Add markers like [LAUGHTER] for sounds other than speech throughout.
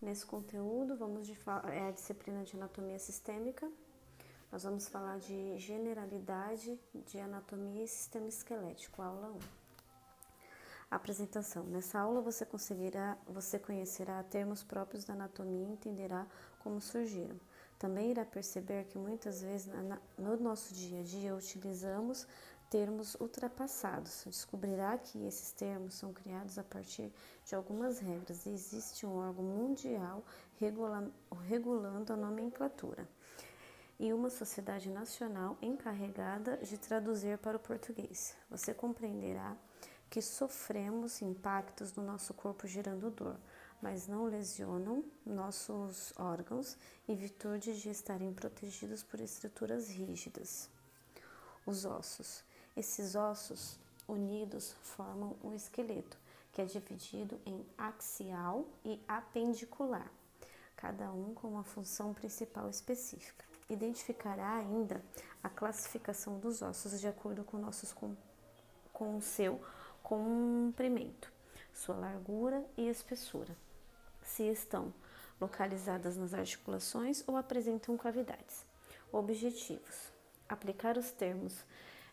Nesse conteúdo, vamos de, é a disciplina de anatomia sistêmica. Nós vamos falar de generalidade de anatomia e sistema esquelético, aula 1. Apresentação. Nessa aula você conseguirá, você conhecerá termos próprios da anatomia e entenderá como surgiram. Também irá perceber que muitas vezes no nosso dia a dia utilizamos termos ultrapassados. Descobrirá que esses termos são criados a partir de algumas regras existe um órgão mundial regula regulando a nomenclatura e uma sociedade nacional encarregada de traduzir para o português. Você compreenderá que sofremos impactos no nosso corpo gerando dor, mas não lesionam nossos órgãos em virtude de estarem protegidos por estruturas rígidas. Os ossos. Esses ossos unidos formam o esqueleto, que é dividido em axial e apendicular, cada um com uma função principal específica. Identificará ainda a classificação dos ossos de acordo com, nossos, com, com o seu comprimento, sua largura e espessura, se estão localizadas nas articulações ou apresentam cavidades. Objetivos: aplicar os termos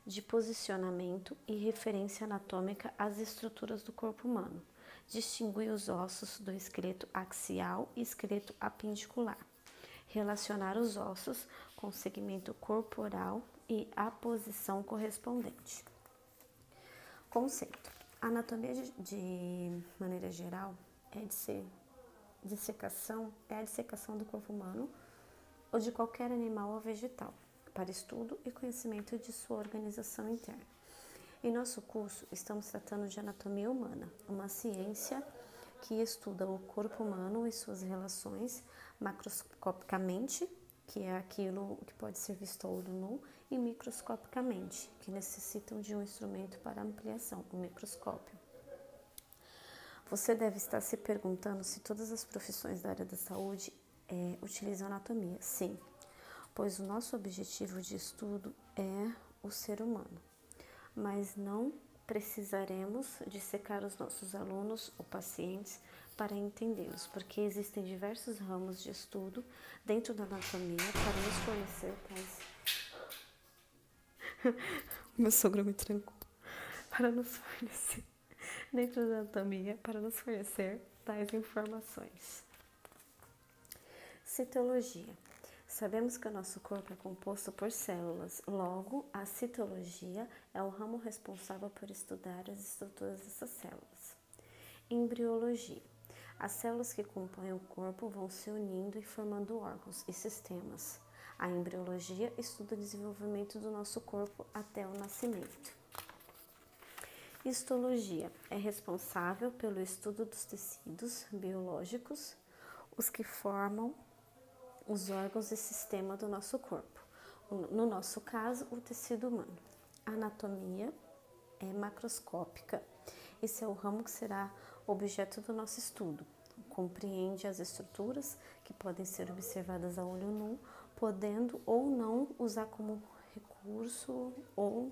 de posicionamento e referência anatômica às estruturas do corpo humano. Distinguir os ossos do esqueleto axial e esqueleto apendicular. Relacionar os ossos com o segmento corporal e a posição correspondente. Conceito: a anatomia de, maneira geral é de ser dissecação, é a dissecação do corpo humano ou de qualquer animal ou vegetal para estudo e conhecimento de sua organização interna. Em nosso curso, estamos tratando de anatomia humana, uma ciência que estuda o corpo humano e suas relações macroscopicamente, que é aquilo que pode ser visto a olho nu, e microscopicamente, que necessitam de um instrumento para ampliação, o microscópio. Você deve estar se perguntando se todas as profissões da área da saúde é, utilizam anatomia. Sim, pois o nosso objetivo de estudo é o ser humano, mas não precisaremos dissecar os nossos alunos ou pacientes para entendê-los, porque existem diversos ramos de estudo dentro da anatomia para nos fornecer tais. [LAUGHS] Meu sogro me trancou. Para nos fornecer [LAUGHS] dentro da anatomia para nos fornecer tais informações. Citologia. Sabemos que o nosso corpo é composto por células, logo, a citologia é o ramo responsável por estudar as estruturas dessas células. Embriologia. As células que compõem o corpo vão se unindo e formando órgãos e sistemas. A embriologia estuda o desenvolvimento do nosso corpo até o nascimento. Histologia é responsável pelo estudo dos tecidos biológicos, os que formam os órgãos e sistema do nosso corpo. No nosso caso, o tecido humano. A anatomia é macroscópica. Esse é o ramo que será objeto do nosso estudo. Compreende as estruturas que podem ser observadas a olho nu, podendo ou não usar como recurso ou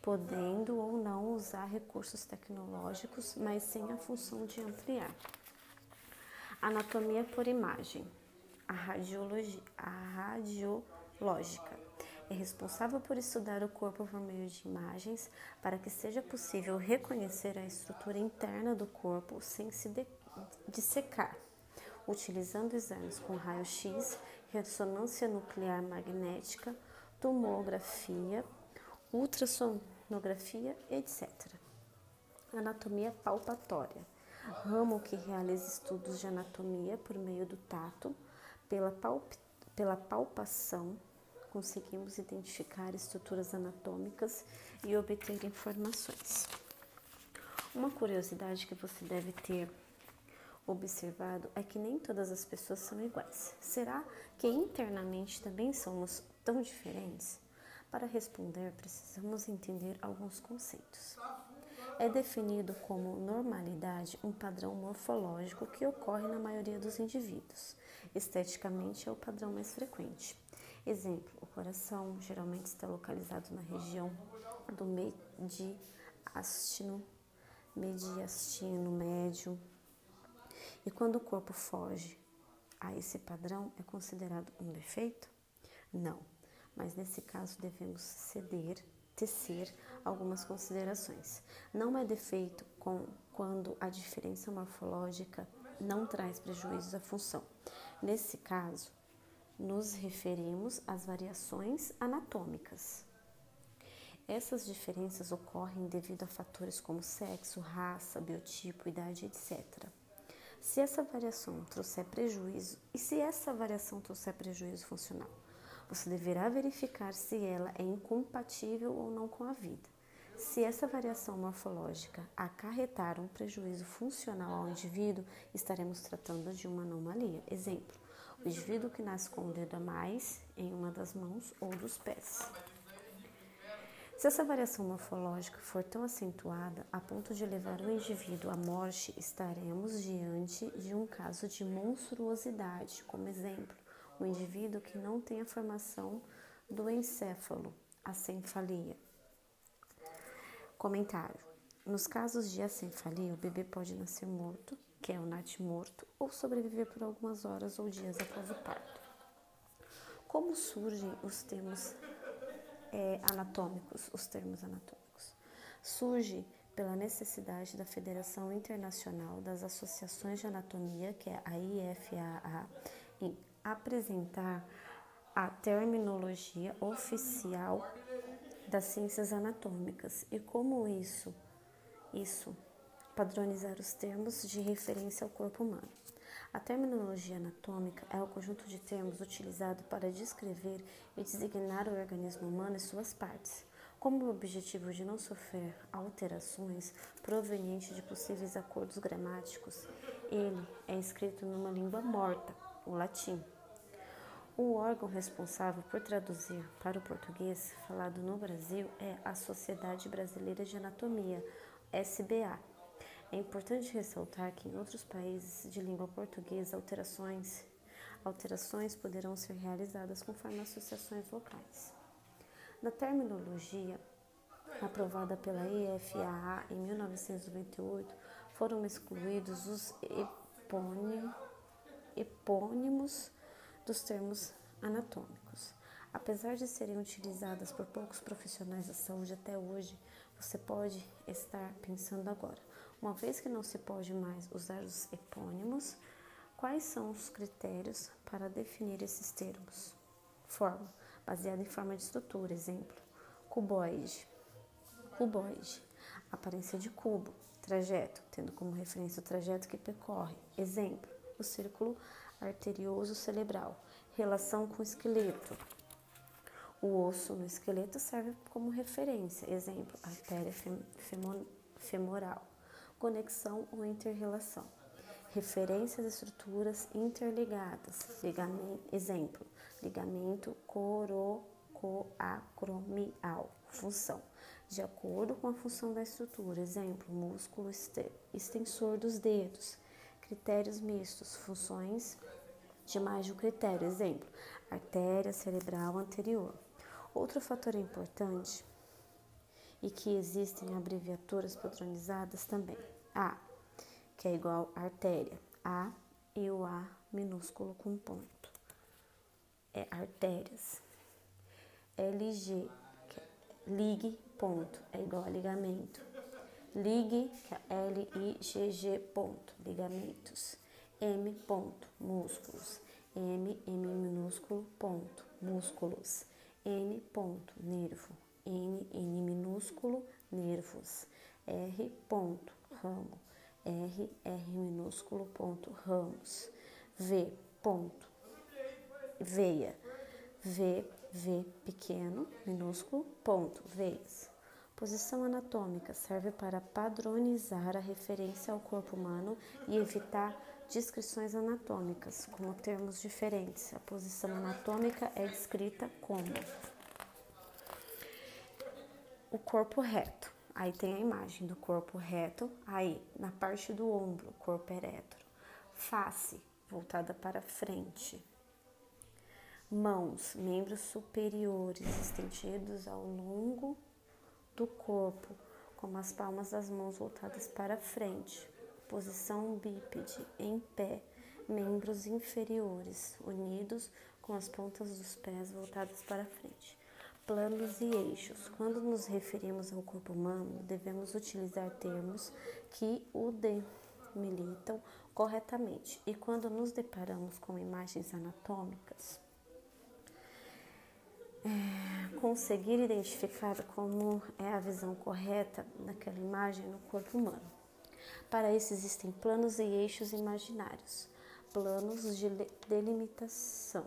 podendo ou não usar recursos tecnológicos, mas sem a função de ampliar. Anatomia por imagem a radiologia, a radiológica. É responsável por estudar o corpo por meio de imagens para que seja possível reconhecer a estrutura interna do corpo sem se dissecar, utilizando exames com raio-x, ressonância nuclear magnética, tomografia, ultrassonografia, etc. Anatomia palpatória ramo que realiza estudos de anatomia por meio do tato, pela, palp pela palpação, conseguimos identificar estruturas anatômicas e obter informações. Uma curiosidade que você deve ter observado é que nem todas as pessoas são iguais. Será que internamente também somos tão diferentes? Para responder, precisamos entender alguns conceitos. É definido como normalidade um padrão morfológico que ocorre na maioria dos indivíduos Esteticamente é o padrão mais frequente. Exemplo: o coração geralmente está localizado na região do mediastino, mediastino médio E quando o corpo foge a esse padrão, é considerado um defeito? Não, mas nesse caso devemos ceder, tecer algumas considerações. Não é defeito com, quando a diferença morfológica não traz prejuízos à função. Nesse caso, nos referimos às variações anatômicas. Essas diferenças ocorrem devido a fatores como sexo, raça, biotipo, idade, etc. Se essa variação trouxer prejuízo, e se essa variação trouxer prejuízo funcional, você deverá verificar se ela é incompatível ou não com a vida. Se essa variação morfológica acarretar um prejuízo funcional ao indivíduo, estaremos tratando de uma anomalia. Exemplo: o indivíduo que nasce com um dedo a mais em uma das mãos ou dos pés. Se essa variação morfológica for tão acentuada a ponto de levar o indivíduo à morte, estaremos diante de um caso de monstruosidade, como exemplo, o indivíduo que não tem a formação do encéfalo, a cefalia. Comentário: Nos casos de acenfalia, o bebê pode nascer morto, que é o natimorto, ou sobreviver por algumas horas ou dias após o parto. Como surgem os termos é, anatômicos, os termos anatômicos. Surge pela necessidade da Federação Internacional das Associações de Anatomia, que é a IFAA, apresentar a terminologia oficial das ciências anatômicas e como isso, isso padronizar os termos de referência ao corpo humano. A terminologia anatômica é o conjunto de termos utilizado para descrever e designar o organismo humano e suas partes, como o objetivo de não sofrer alterações provenientes de possíveis acordos gramáticos. Ele é escrito numa língua morta, o latim. O órgão responsável por traduzir para o português falado no Brasil é a Sociedade Brasileira de Anatomia, SBA é importante ressaltar que em outros países de língua portuguesa, alterações, alterações poderão ser realizadas conforme associações locais. Na terminologia aprovada pela IFAA em 1998, foram excluídos os epônimos dos termos anatômicos. Apesar de serem utilizadas por poucos profissionais da saúde até hoje, você pode estar pensando agora. Uma vez que não se pode mais usar os epônimos, quais são os critérios para definir esses termos? Forma, baseada em forma de estrutura, exemplo, cuboide. Cuboide, aparência de cubo, trajeto, tendo como referência o trajeto que percorre. Exemplo, o círculo arterioso cerebral, relação com o esqueleto. O osso no esqueleto serve como referência, exemplo, artéria femoral conexão ou interrelação. Referências estruturas interligadas. Ligamento, exemplo, ligamento corocoacromial. Função. De acordo com a função da estrutura. Exemplo, músculo extensor dos dedos. Critérios mistos. Funções de mais de um critério. Exemplo, artéria cerebral anterior. Outro fator importante e que existem abreviaturas padronizadas também. A, que é igual a artéria, A e o A minúsculo com ponto. É artérias. LG, que é lig, ponto, é igual a ligamento. Lig, que é L-I-G-G, ponto, ligamentos. M, ponto, músculos. M, M minúsculo, ponto, músculos. N, ponto, nervo. N, N minúsculo, nervos. R, ponto, ramo. R, R minúsculo, ponto, ramos. V, ponto, veia. V, V pequeno, minúsculo, ponto, veias. Posição anatômica serve para padronizar a referência ao corpo humano e evitar descrições anatômicas, como termos diferentes. A posição anatômica é descrita como o corpo reto. Aí tem a imagem do corpo reto, aí na parte do ombro, corpo ereto. Face voltada para frente. Mãos, membros superiores estendidos ao longo do corpo, com as palmas das mãos voltadas para frente. Posição bípede, em pé, membros inferiores unidos com as pontas dos pés voltadas para frente. Planos e eixos. Quando nos referimos ao corpo humano, devemos utilizar termos que o demilitam corretamente. E quando nos deparamos com imagens anatômicas, é, conseguir identificar como é a visão correta daquela imagem no corpo humano. Para isso existem planos e eixos imaginários, planos de delimitação,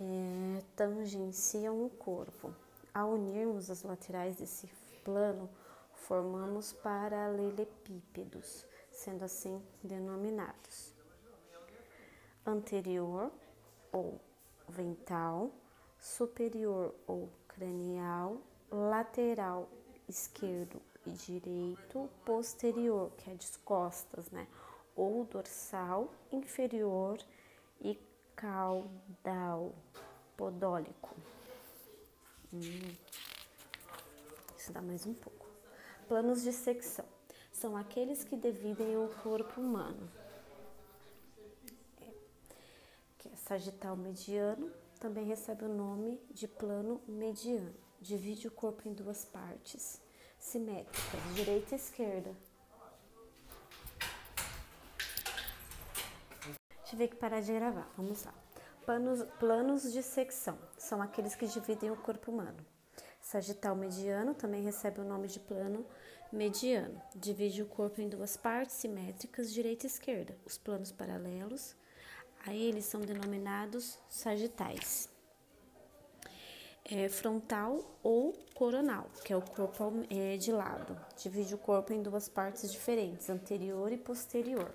é, tangenciam o corpo. Ao unirmos as laterais desse plano, formamos paralelepípedos, sendo assim denominados anterior ou ventral, superior ou cranial, lateral esquerdo e direito, posterior, que é de costas, né? Ou dorsal, inferior e caudal, podólico. Hum. Isso dá mais um pouco. Planos de secção são aqueles que dividem o corpo humano. É. Que é sagital mediano, também recebe o nome de plano mediano. Divide o corpo em duas partes simétricas, direita e esquerda. Tive que parar de gravar, vamos lá. Planos, planos de secção são aqueles que dividem o corpo humano. Sagital mediano também recebe o nome de plano mediano. Divide o corpo em duas partes simétricas, direita e esquerda. Os planos paralelos a eles são denominados sagitais é, frontal ou coronal, que é o corpo é, de lado. Divide o corpo em duas partes diferentes, anterior e posterior.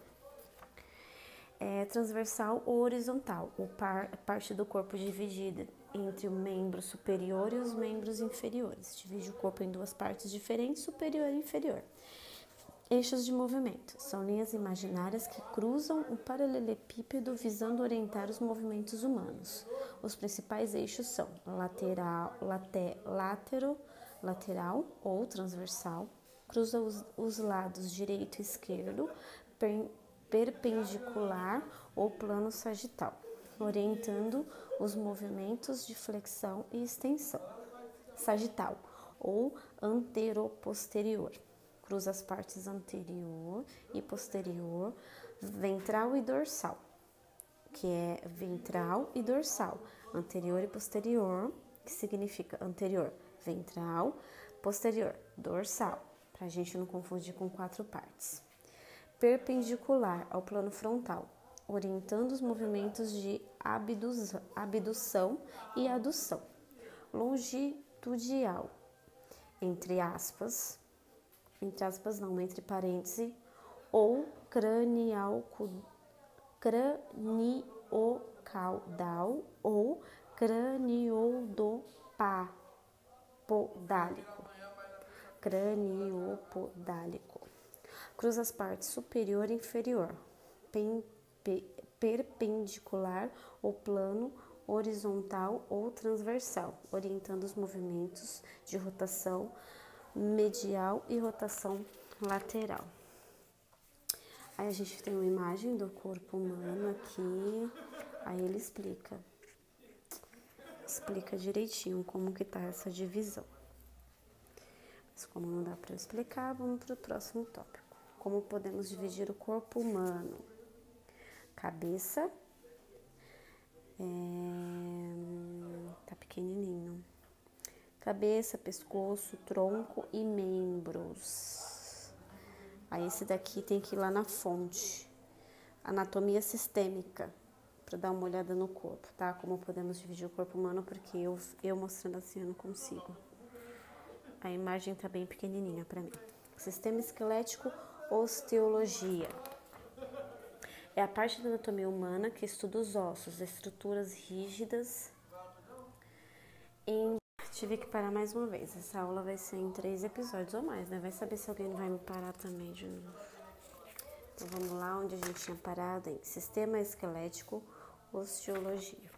É, transversal ou horizontal, ou par, parte do corpo dividida entre o membro superior e os membros inferiores. Divide o corpo em duas partes diferentes, superior e inferior. Eixos de movimento são linhas imaginárias que cruzam o paralelepípedo visando orientar os movimentos humanos. Os principais eixos são lateral, late, lateral ou transversal, cruza os, os lados direito e esquerdo, per, perpendicular ou plano sagital, orientando os movimentos de flexão e extensão. Sagital ou anteroposterior cruza as partes anterior e posterior, ventral e dorsal, que é ventral e dorsal, anterior e posterior, que significa anterior, ventral, posterior, dorsal, para a gente não confundir com quatro partes. Perpendicular ao plano frontal, orientando os movimentos de abdução e adução. Longitudinal, entre aspas, entre aspas não, entre parênteses, ou cranial, craniocaudal ou craniodopodálico. Craniopodálico. Cruza as partes superior e inferior, perpendicular ou plano, horizontal ou transversal, orientando os movimentos de rotação medial e rotação lateral. Aí a gente tem uma imagem do corpo humano aqui, aí ele explica, explica direitinho como que tá essa divisão. Mas como não dá para explicar, vamos para o próximo tópico. Como podemos dividir o corpo humano? Cabeça, é, tá pequenininho cabeça, pescoço, tronco e membros. Aí esse daqui tem que ir lá na fonte. Anatomia sistêmica, para dar uma olhada no corpo, tá? Como podemos dividir o corpo humano, porque eu, eu mostrando assim eu não consigo. A imagem tá bem pequenininha para mim. Sistema esquelético, osteologia. É a parte da anatomia humana que estuda os ossos, estruturas rígidas em tive que parar mais uma vez. Essa aula vai ser em três episódios ou mais, né? Vai saber se alguém vai me parar também de novo. Então vamos lá onde a gente tinha parado em sistema esquelético, osteologia.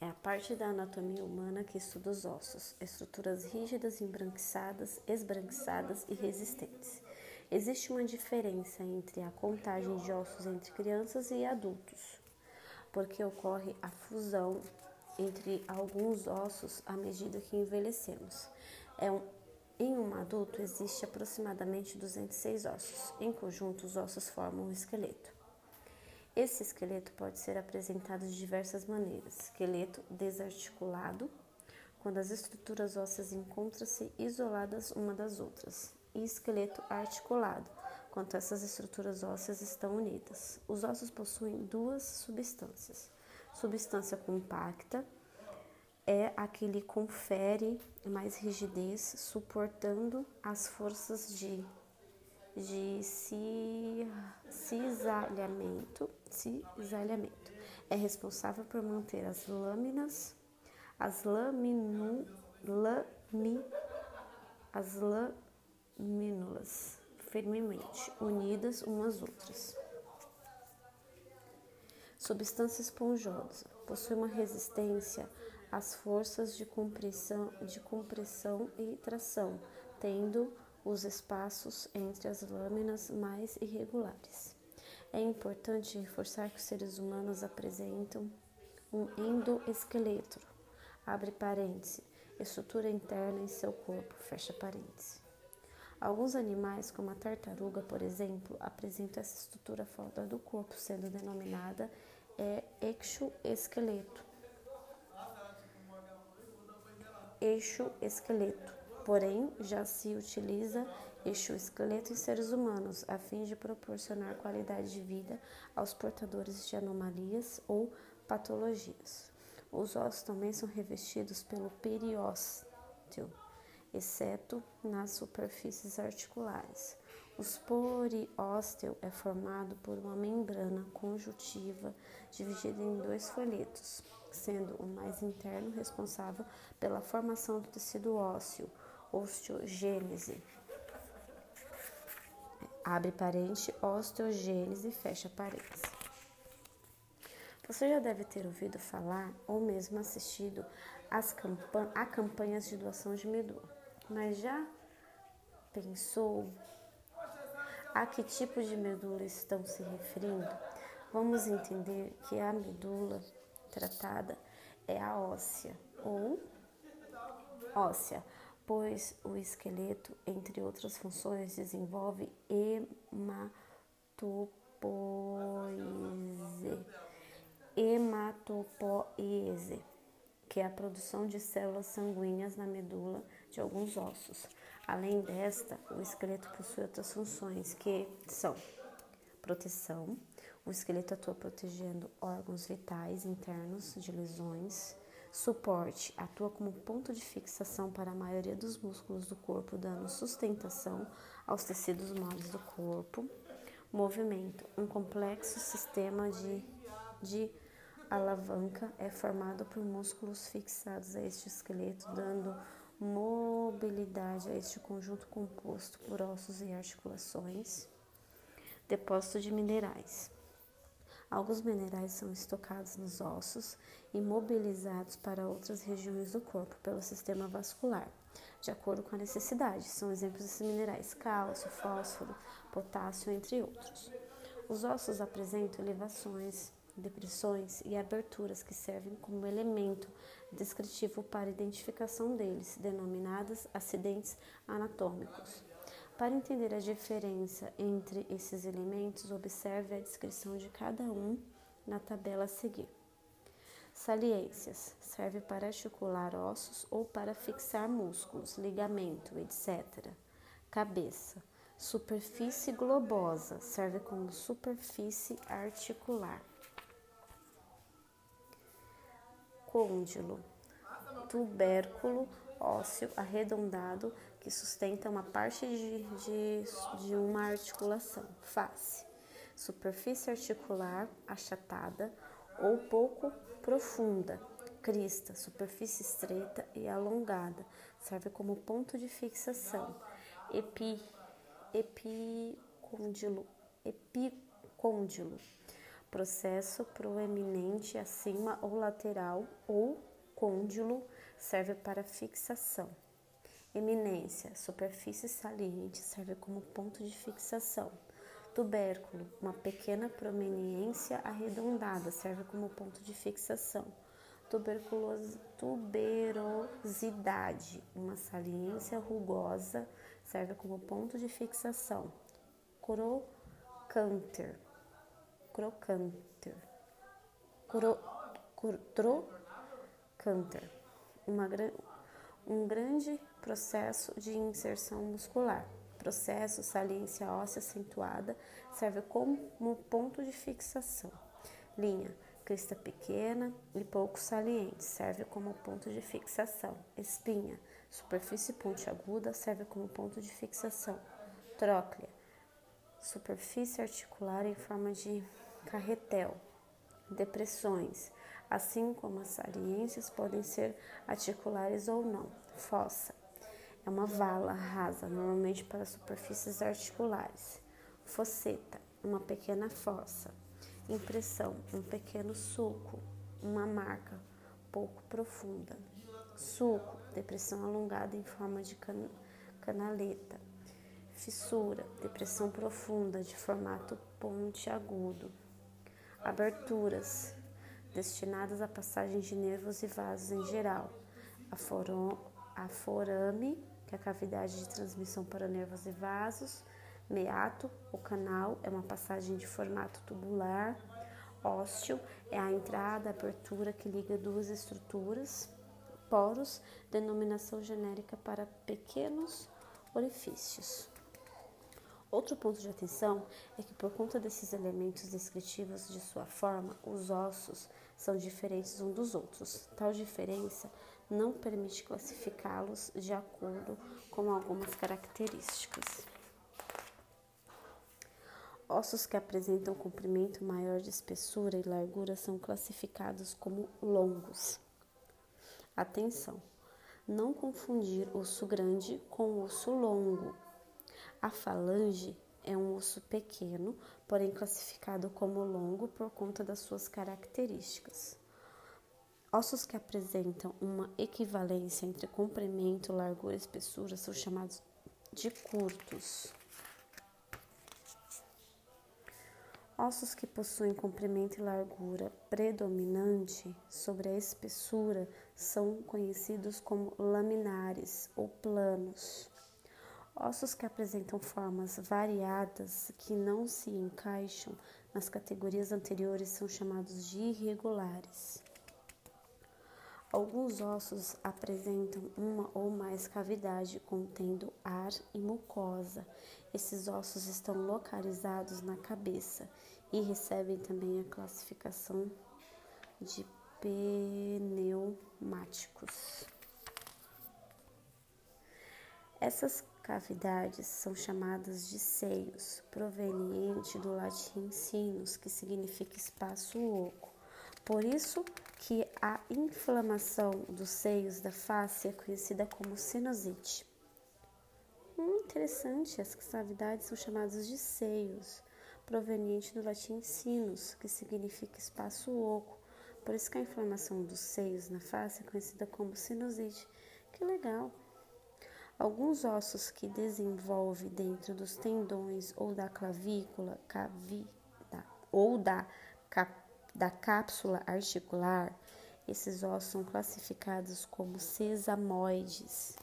É a parte da anatomia humana que estuda os ossos, estruturas rígidas, embranquiçadas, esbranquiçadas e resistentes. Existe uma diferença entre a contagem de ossos entre crianças e adultos, porque ocorre a fusão entre alguns ossos à medida que envelhecemos. É um, em um adulto existe aproximadamente 206 ossos. Em conjunto, os ossos formam um esqueleto. Esse esqueleto pode ser apresentado de diversas maneiras: esqueleto desarticulado, quando as estruturas ósseas encontram-se isoladas uma das outras, e esqueleto articulado, quando essas estruturas ósseas estão unidas. Os ossos possuem duas substâncias: substância compacta é a que lhe confere mais rigidez, suportando as forças de de cisalhamento, cisalhamento. É responsável por manter as lâminas, as laminu, lami, as firmemente unidas umas às outras. Substância esponjosa. Possui uma resistência às forças de compressão, de compressão e tração, tendo os espaços entre as lâminas mais irregulares. É importante reforçar que os seres humanos apresentam um endoesqueleto, abre parêntese, estrutura interna em seu corpo, fecha parêntese. Alguns animais, como a tartaruga, por exemplo, apresentam essa estrutura fora do corpo, sendo denominada é. Eixo esqueleto. Porém, já se utiliza este esqueleto em seres humanos a fim de proporcionar qualidade de vida aos portadores de anomalias ou patologias. Os ossos também são revestidos pelo periósteo, exceto nas superfícies articulares. O periósteo é formado por uma membrana conjuntiva dividida em dois folhetos, sendo o mais interno responsável pela formação do tecido ósseo osteogênese. Abre parente, osteogênese, fecha parênteses. Você já deve ter ouvido falar ou mesmo assistido às campan a campanhas de doação de medula, mas já pensou a que tipo de medula estão se referindo? Vamos entender que a medula tratada é a óssea ou óssea, pois o esqueleto, entre outras funções, desenvolve hematopoese, hematopoese, que é a produção de células sanguíneas na medula de alguns ossos. Além desta, o esqueleto possui outras funções que são proteção. O esqueleto atua protegendo órgãos vitais internos de lesões, Suporte atua como ponto de fixação para a maioria dos músculos do corpo, dando sustentação aos tecidos moles do corpo. Movimento um complexo sistema de, de alavanca é formado por músculos fixados a este esqueleto, dando mobilidade a este conjunto composto por ossos e articulações. Depósito de minerais. Alguns minerais são estocados nos ossos e mobilizados para outras regiões do corpo pelo sistema vascular, de acordo com a necessidade. São exemplos desses minerais: cálcio, fósforo, potássio, entre outros. Os ossos apresentam elevações, depressões e aberturas que servem como elemento descritivo para identificação deles, denominadas acidentes anatômicos. Para entender a diferença entre esses elementos, observe a descrição de cada um na tabela a seguir. Saliências serve para articular ossos ou para fixar músculos, ligamento, etc. Cabeça. Superfície globosa serve como superfície articular. Côndilo. Tubérculo ósseo arredondado que sustenta uma parte de, de, de uma articulação, face, superfície articular achatada ou pouco profunda, crista, superfície estreita e alongada, serve como ponto de fixação, epi, epicôndilo, epicôndilo, processo proeminente acima ou lateral ou côndilo serve para fixação Eminência, superfície saliente, serve como ponto de fixação. Tubérculo, uma pequena prominência arredondada, serve como ponto de fixação. Tuberculose, tuberosidade, uma saliência rugosa, serve como ponto de fixação. Crocanter, crocanter, cro, cro, trocanter, uma, um grande processo de inserção muscular. Processo saliência óssea acentuada serve como ponto de fixação. Linha crista pequena e pouco saliente serve como ponto de fixação. Espinha superfície pontiaguda serve como ponto de fixação. Tróclea superfície articular em forma de carretel. Depressões assim como as saliências podem ser articulares ou não. Fossa é uma vala rasa, normalmente para superfícies articulares. Fosseta, uma pequena fossa. Impressão, um pequeno sulco, uma marca pouco profunda. Sulco, depressão alongada em forma de can canaleta. Fissura, depressão profunda de formato pontiagudo. Aberturas, destinadas à passagem de nervos e vasos em geral. A forame, que é a cavidade de transmissão para nervos e vasos, meato, o canal, é uma passagem de formato tubular, ósteo, é a entrada, a abertura que liga duas estruturas, poros, denominação genérica para pequenos orifícios. Outro ponto de atenção é que, por conta desses elementos descritivos de sua forma, os ossos são diferentes uns dos outros. Tal diferença não permite classificá-los de acordo com algumas características. Ossos que apresentam comprimento maior de espessura e largura são classificados como longos. Atenção! Não confundir osso grande com osso longo. A falange é um osso pequeno, porém classificado como longo por conta das suas características. Ossos que apresentam uma equivalência entre comprimento, largura e espessura são chamados de curtos. Ossos que possuem comprimento e largura predominante sobre a espessura são conhecidos como laminares ou planos. Ossos que apresentam formas variadas que não se encaixam nas categorias anteriores são chamados de irregulares. Alguns ossos apresentam uma ou mais cavidade contendo ar e mucosa. Esses ossos estão localizados na cabeça e recebem também a classificação de pneumáticos. Essas cavidades são chamadas de seios, proveniente do latim sinus, que significa espaço oco. Por isso que a inflamação dos seios da face é conhecida como sinusite. Hum, interessante, as cavidades são chamadas de seios, proveniente do latim sinus, que significa espaço oco. Por isso que a inflamação dos seios na face é conhecida como sinusite. Que legal! Alguns ossos que desenvolve dentro dos tendões ou da clavícula, ou da capícula, da cápsula articular, esses ossos são classificados como sesamoides.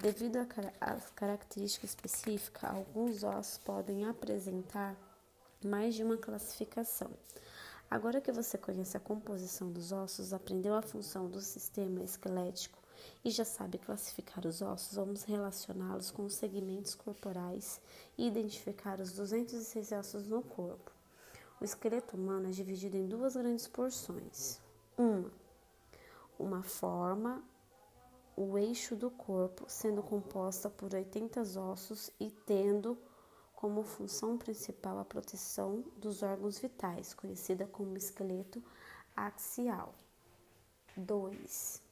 Devido à característica específica, alguns ossos podem apresentar mais de uma classificação. Agora que você conhece a composição dos ossos, aprendeu a função do sistema esquelético e já sabe classificar os ossos, vamos relacioná-los com os segmentos corporais e identificar os 206 ossos no corpo. O esqueleto humano é dividido em duas grandes porções. Uma, uma forma, o eixo do corpo, sendo composta por 80 ossos e tendo como função principal a proteção dos órgãos vitais, conhecida como esqueleto axial. 2.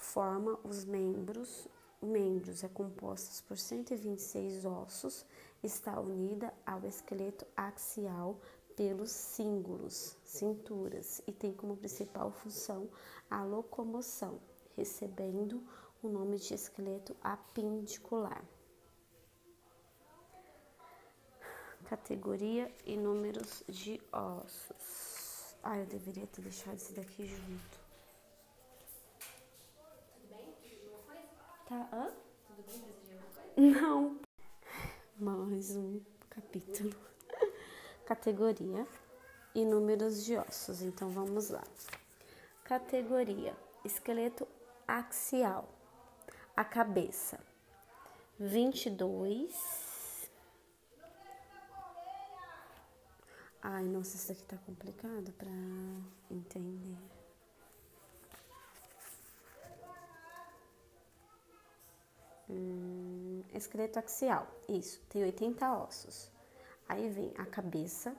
Forma os membros. Membros é composta por 126 ossos está unida ao esqueleto axial pelos cíngulos, cinturas, e tem como principal função a locomoção, recebendo o nome de esqueleto apindicular. Categoria e números de ossos. Ah, eu deveria ter deixado esse daqui junto. Tudo bem? Alguma coisa? Tá, hã? Tudo bem? Precisa de alguma coisa? Não. [LAUGHS] Mais um capítulo. [LAUGHS] Categoria e números de ossos. Então vamos lá. Categoria: esqueleto axial. A cabeça: 22. Ai, nossa, isso daqui tá complicado para entender. Hum, esqueleto axial, isso, tem 80 ossos. Aí vem a cabeça,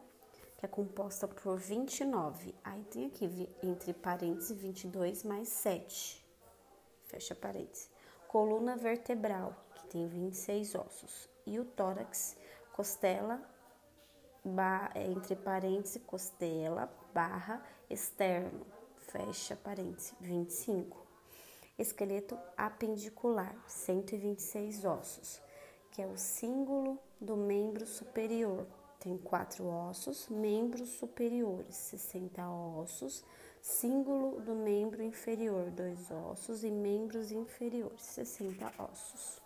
que é composta por 29. Aí tem aqui entre parênteses 22 mais 7. Fecha parênteses. Coluna vertebral, que tem 26 ossos. E o tórax, costela, é, entre parênteses, costela, barra, externo. Fecha parênteses, 25 esqueleto apendicular, 126 ossos, que é o símbolo do membro superior. Tem quatro ossos, membros superiores, 60 ossos, símbolo do membro inferior, dois ossos, e membros inferiores, 60 ossos.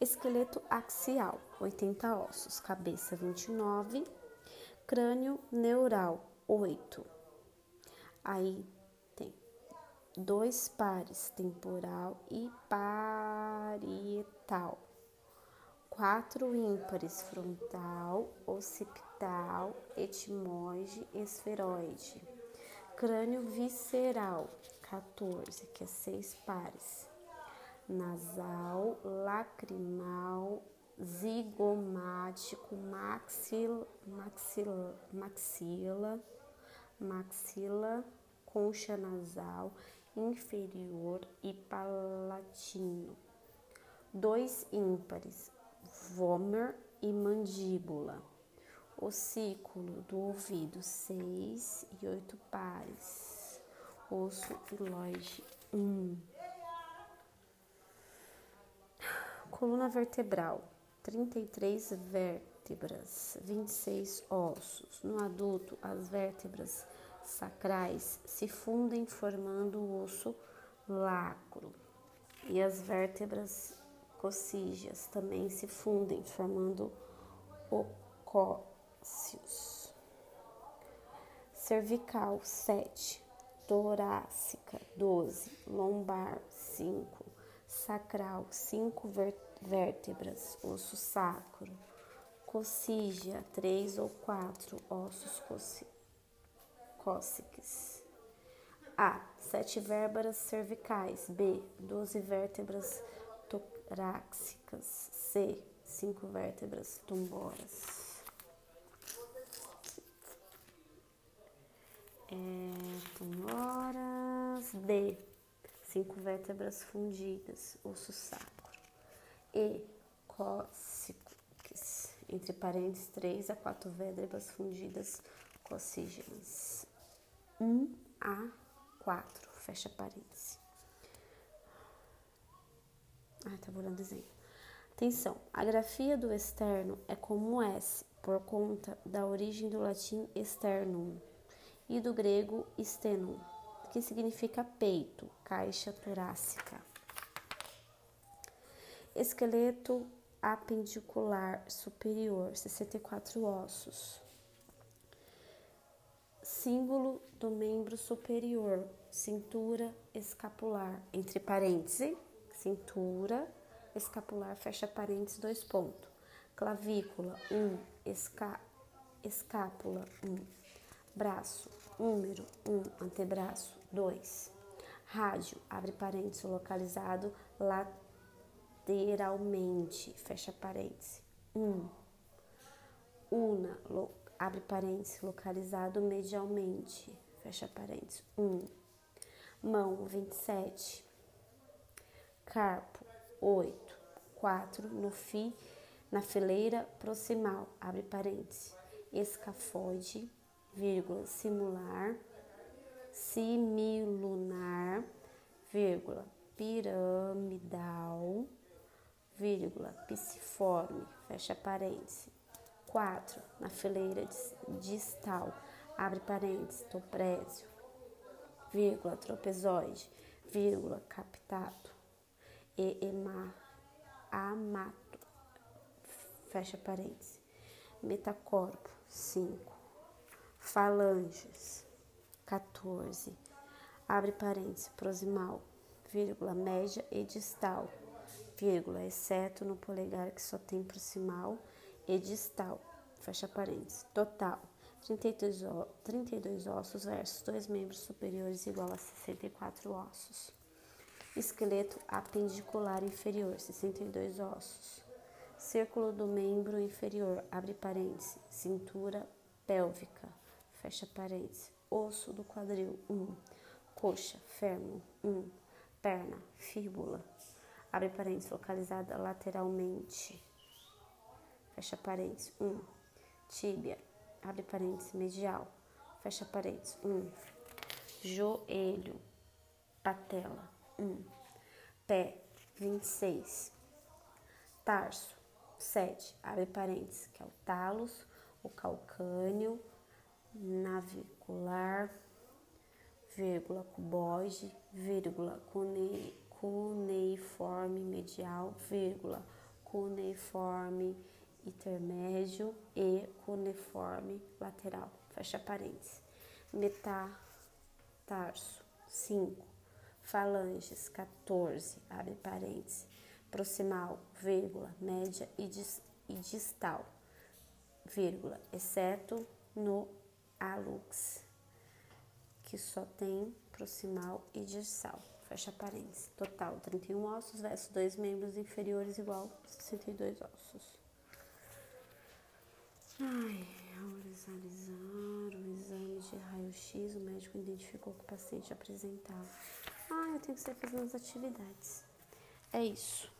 Esqueleto axial, 80 ossos, cabeça 29, crânio neural, 8. Aí dois pares, temporal e parietal. Quatro ímpares, frontal, occipital, etimoide, esferoide. Crânio visceral, 14, que é seis pares. Nasal, lacrimal, zigomático, maxil, maxil, maxila, maxila, concha nasal, inferior e palatino. Dois ímpares, vômer e mandíbula. Ossículo do ouvido, seis e oito pares. Osso hilóide, um. Coluna vertebral, 33 vértebras, 26 ossos. No adulto, as vértebras sacrais se fundem formando o osso lacro. E as vértebras coccígeas também se fundem formando o cócius. Cervical 7, torácica 12, lombar 5, sacral 5 vértebras, osso sacro, coccígea 3 ou 4 ossos coccígeos cóccix. A. Sete vértebras cervicais. B. Doze vértebras torácicas. C. Cinco vértebras tumboras. É. D. Cinco vértebras fundidas. Osso sacro. E. Cóccix. Entre parênteses, três a quatro vértebras fundidas coccígenas. 1 a 4, fecha parênteses. Ah, tá bolando desenho. Atenção, a grafia do externo é como S, por conta da origem do latim externum e do grego sternum, que significa peito, caixa torácica. Esqueleto apendicular superior, 64 ossos símbolo do membro superior, cintura escapular, entre parênteses, cintura escapular, fecha parênteses, dois pontos. Clavícula, um, esca, escápula, um. Braço, número, um, antebraço, dois. Rádio, abre parênteses, localizado lateralmente, fecha parênteses, um. Una, lo, abre parênteses, localizado medialmente, fecha parênteses, 1. Um. Mão, 27. Carpo, 8. 4. No fi, na fileira proximal, abre parênteses, escafode, vírgula, simular, similunar, vírgula, piramidal, vírgula, piciforme, fecha parênteses. 4. Na fileira distal, abre parênteses, toprésio, vírgula, tropezoide, vírgula, captado, e amato, fecha parênteses. Metacorpo, 5. Falanges, 14. Abre parênteses, proximal, vírgula, média e distal, vírgula, exceto no polegar que só tem proximal e distal, fecha parênteses, total, 32, 32 ossos versus dois membros superiores igual a 64 ossos. Esqueleto apendicular inferior, 62 ossos. Círculo do membro inferior, abre parênteses, cintura pélvica, fecha parênteses, osso do quadril, 1. Um. Coxa, fêmur, 1. Um. Perna, fíbula, abre parênteses, localizada lateralmente, fecha parênteses, 1. Um. Tíbia, abre parênteses, medial, fecha parênteses, 1. Um. Joelho, patela, 1. Um. Pé, 26. Tarso, 7. Abre parênteses, que é o talos, o calcâneo, navicular, vírgula, cuboide, vírgula, cune, cuneiforme medial, vírgula, cuneiforme intermédio e cuneiforme lateral. Fecha parênteses. Metatarso, 5. Falanges, 14. Abre parênteses. Proximal, vírgula, média e, dis, e distal, vírgula, exceto no alux, que só tem proximal e distal. Fecha parênteses. Total, 31 ossos versus dois membros inferiores igual 62 ossos. Ai, ao realizar o exame de raio-x, o médico identificou que o paciente apresentava. Ah, eu tenho que ser fazendo as atividades. É isso.